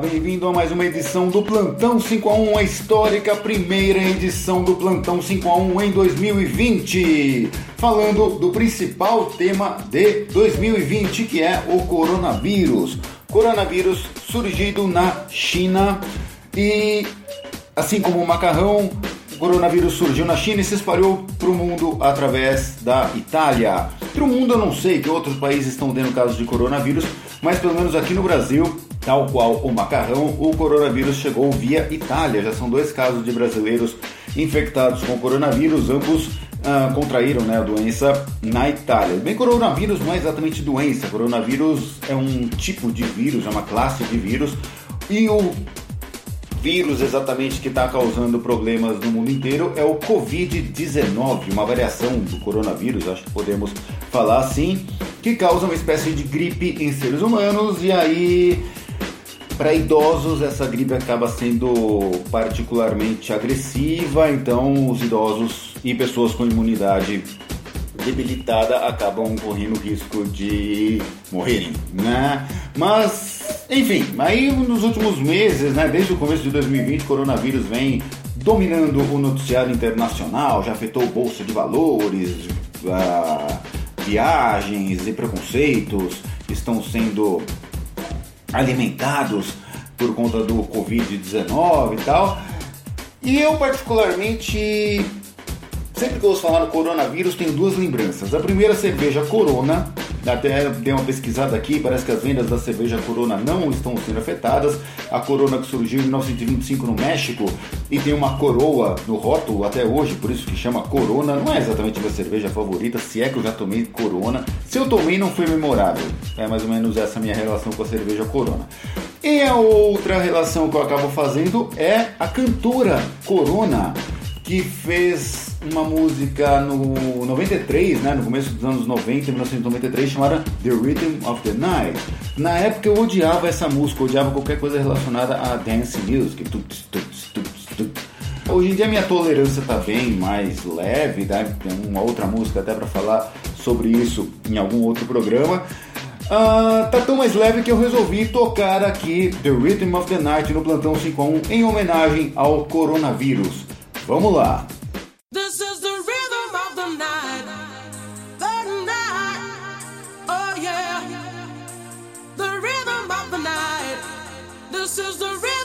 Bem-vindo a mais uma edição do Plantão 5 a 1, a histórica primeira edição do Plantão 5 a 1 em 2020. Falando do principal tema de 2020, que é o coronavírus. Coronavírus surgido na China e assim como o macarrão, o coronavírus surgiu na China e se espalhou para o mundo através da Itália. Para o mundo eu não sei que outros países estão tendo casos de coronavírus, mas pelo menos aqui no Brasil Tal qual o macarrão, o coronavírus chegou via Itália. Já são dois casos de brasileiros infectados com coronavírus, ambos ah, contraíram né, a doença na Itália. Bem, coronavírus não é exatamente doença, coronavírus é um tipo de vírus, é uma classe de vírus, e o vírus exatamente que está causando problemas no mundo inteiro é o Covid-19, uma variação do coronavírus, acho que podemos falar assim, que causa uma espécie de gripe em seres humanos e aí para idosos, essa gripe acaba sendo particularmente agressiva, então os idosos e pessoas com imunidade debilitada acabam correndo risco de morrerem, né? Mas, enfim, aí nos últimos meses, né, desde o começo de 2020, o coronavírus vem dominando o noticiário internacional, já afetou bolsa de valores, uh, viagens e preconceitos estão sendo alimentados por conta do Covid-19 e tal. E eu, particularmente, sempre que eu ouço falar no coronavírus, tenho duas lembranças. A primeira, cerveja Corona, até dei uma pesquisada aqui, parece que as vendas da cerveja Corona não estão sendo afetadas. A Corona que surgiu em 1925 no México e tem uma coroa no rótulo até hoje, por isso que chama Corona. Não é exatamente minha cerveja favorita, se é que eu já tomei Corona. Se eu tomei, não foi memorável. É mais ou menos essa minha relação com a cerveja Corona. E a outra relação que eu acabo fazendo é a cantora Corona que fez uma música no 93, né, no começo dos anos 90, 1993, chamada The Rhythm of the Night. Na época eu odiava essa música, odiava qualquer coisa relacionada a dance music. Hoje em dia minha tolerância está bem mais leve, né? tem uma outra música até para falar sobre isso em algum outro programa. Uh, tá tão mais leve que eu resolvi tocar aqui The Rhythm of the Night no Plantão 51 em homenagem ao coronavírus. Vamos lá! This is the real.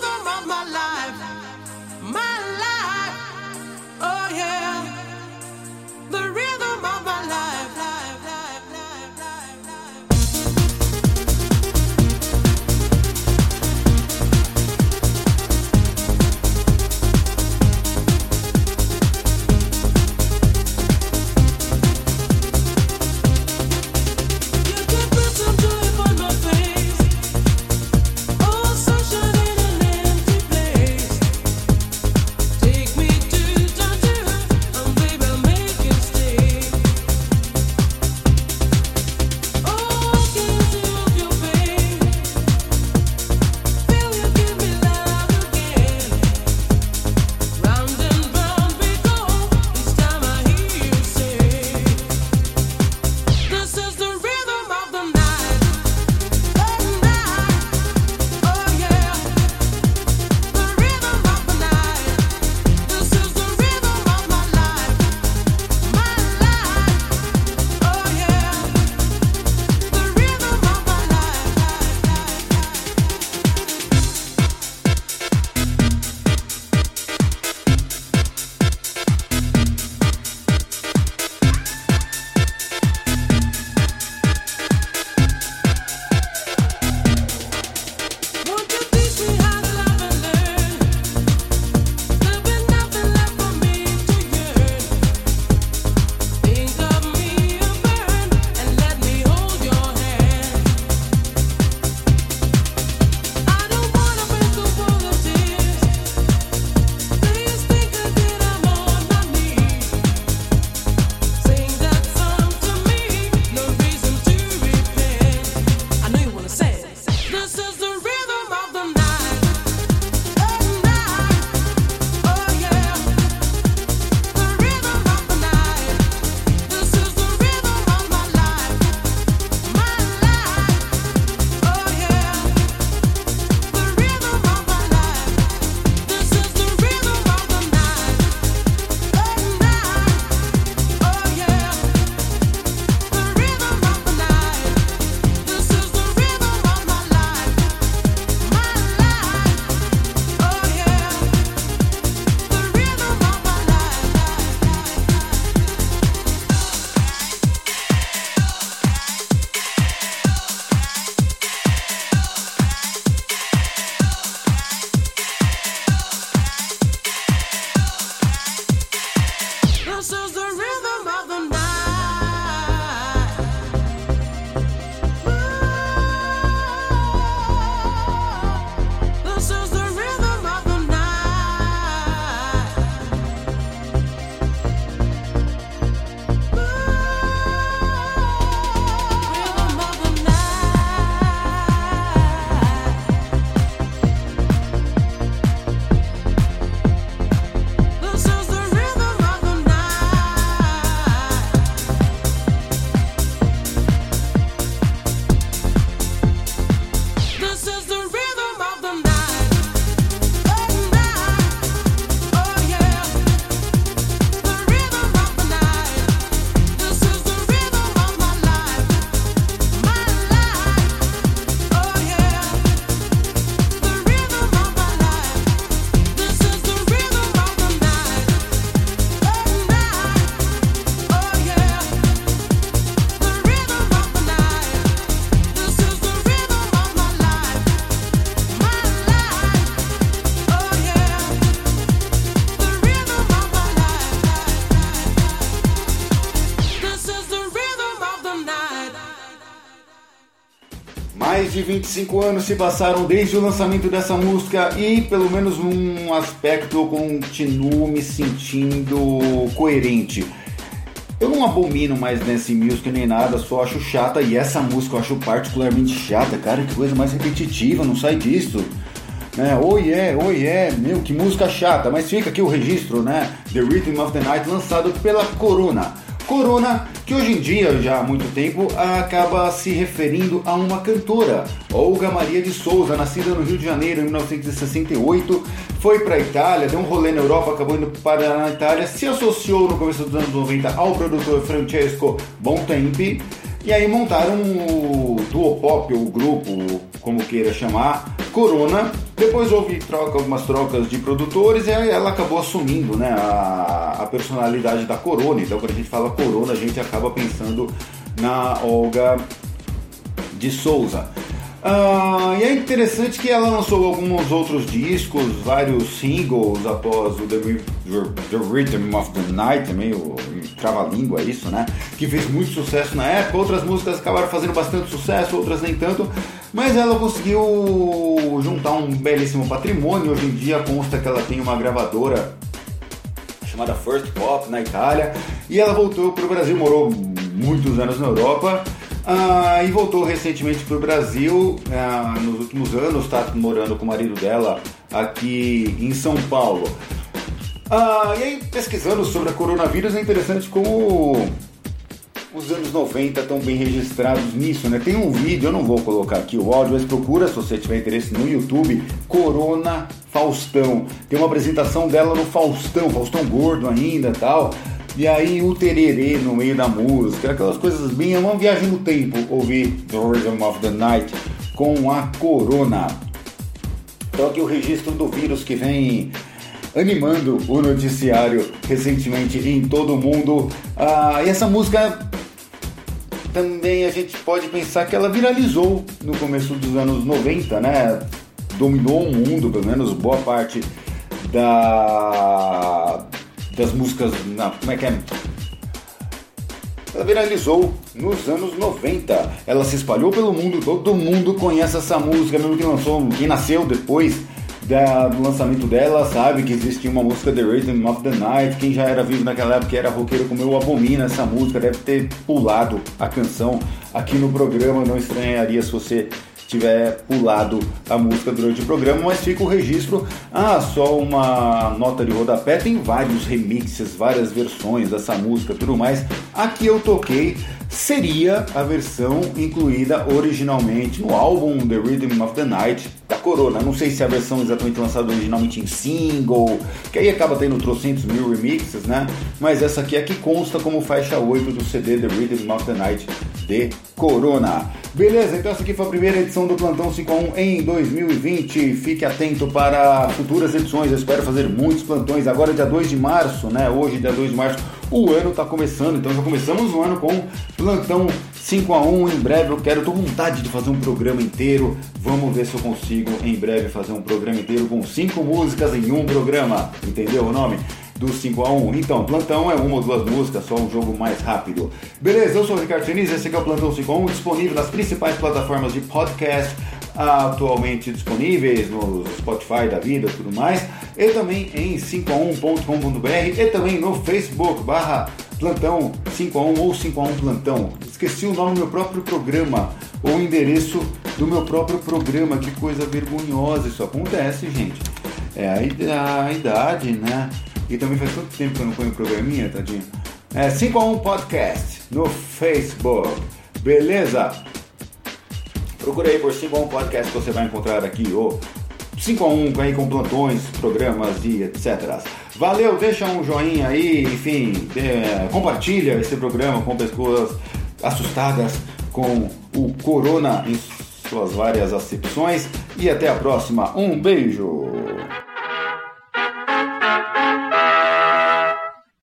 Mais de 25 anos se passaram desde o lançamento dessa música e, pelo menos num aspecto, eu continuo me sentindo coerente. Eu não abomino mais Dance Music nem nada, só acho chata e essa música eu acho particularmente chata, cara, que coisa mais repetitiva, não sai disso. Né? Oh yeah, oh yeah, meu, que música chata, mas fica aqui o registro, né? The Rhythm of the Night, lançado pela Corona. Corona, que hoje em dia, já há muito tempo, acaba se referindo a uma cantora, Olga Maria de Souza, nascida no Rio de Janeiro em 1968, foi para a Itália, deu um rolê na Europa, acabou indo para a Itália, se associou no começo dos anos 90 ao produtor Francesco Bontempi, e aí montaram o duo pop, o grupo, como queira chamar, Corona. Depois houve troca, algumas trocas de produtores e aí ela acabou assumindo né, a, a personalidade da Corona. Então quando a gente fala Corona, a gente acaba pensando na Olga de Souza. Uh, e é interessante que ela lançou alguns outros discos, vários singles após o The, The Rhythm of the Night, meio trava-língua isso, né? Que fez muito sucesso na época. Outras músicas acabaram fazendo bastante sucesso, outras nem tanto. Mas ela conseguiu juntar um belíssimo patrimônio. Hoje em dia consta que ela tem uma gravadora chamada First Pop na Itália. E ela voltou para o Brasil, morou muitos anos na Europa. Ah, e voltou recentemente para o Brasil ah, nos últimos anos, está morando com o marido dela aqui em São Paulo. Ah, e aí, pesquisando sobre a coronavírus, é interessante como os anos 90 estão bem registrados nisso, né? Tem um vídeo, eu não vou colocar aqui o áudio, mas procura se você tiver interesse no YouTube, Corona Faustão. Tem uma apresentação dela no Faustão, Faustão gordo ainda tal. E aí o tererê no meio da música, aquelas coisas bem, é uma viagem no tempo ouvir The Rhythm of the Night com a Corona. Então aqui o registro do vírus que vem animando o noticiário recentemente em todo o mundo. Ah, e essa música também a gente pode pensar que ela viralizou no começo dos anos 90, né? Dominou o mundo, pelo menos boa parte da das músicas. Na, como é que é? Ela viralizou nos anos 90. Ela se espalhou pelo mundo, todo mundo conhece essa música, mesmo que lançou, quem nasceu depois da, do lançamento dela sabe que existia uma música The Rhythm of the Night. Quem já era vivo naquela época era roqueiro como eu abomina essa música, deve ter pulado a canção aqui no programa. Não estranharia se você tiver pulado a música durante o programa, mas fica o registro. Ah, só uma nota de rodapé, tem vários remixes, várias versões dessa música tudo mais. Aqui eu toquei seria a versão incluída originalmente no álbum The Rhythm of the Night da Corona. Não sei se é a versão exatamente lançada originalmente em single, que aí acaba tendo trocentos mil remixes, né? Mas essa aqui é que consta como faixa 8 do CD The Rhythm of the Night de Corona. Beleza, então essa aqui foi a primeira edição do Plantão 51 em 2020. Fique atento para futuras edições. Eu espero fazer muitos plantões. Agora é dia 2 de março, né? Hoje, dia 2 de março, o ano está começando. Então já começamos o ano com Plantão 5 a 1 Em breve eu quero, tô com vontade de fazer um programa inteiro. Vamos ver se eu consigo em breve fazer um programa inteiro com cinco músicas em um programa. Entendeu o nome? do 5 a 1 Então, plantão é uma ou duas músicas, só um jogo mais rápido. Beleza, eu sou o Ricardo Feliz, esse aqui é o Plantão 5 a 1 disponível nas principais plataformas de podcast, atualmente disponíveis no Spotify da vida e tudo mais, e também em 5a1.com.br e também no Facebook barra plantão 5 a 1 ou 5 a 1 plantão. Esqueci o nome do meu próprio programa ou o endereço do meu próprio programa. Que coisa vergonhosa isso acontece, gente. É a, idade, né? E também faz tanto tempo que eu não ponho programinha, tadinho. É 5 a 1 podcast no Facebook. Beleza? Procura aí por 5 a 1 podcast que você vai encontrar aqui o 5x1 aí com plantões, programas e etc. Valeu, deixa um joinha aí, enfim, eh, compartilha esse programa com pessoas assustadas com o corona em suas várias acepções. E até a próxima. Um beijo!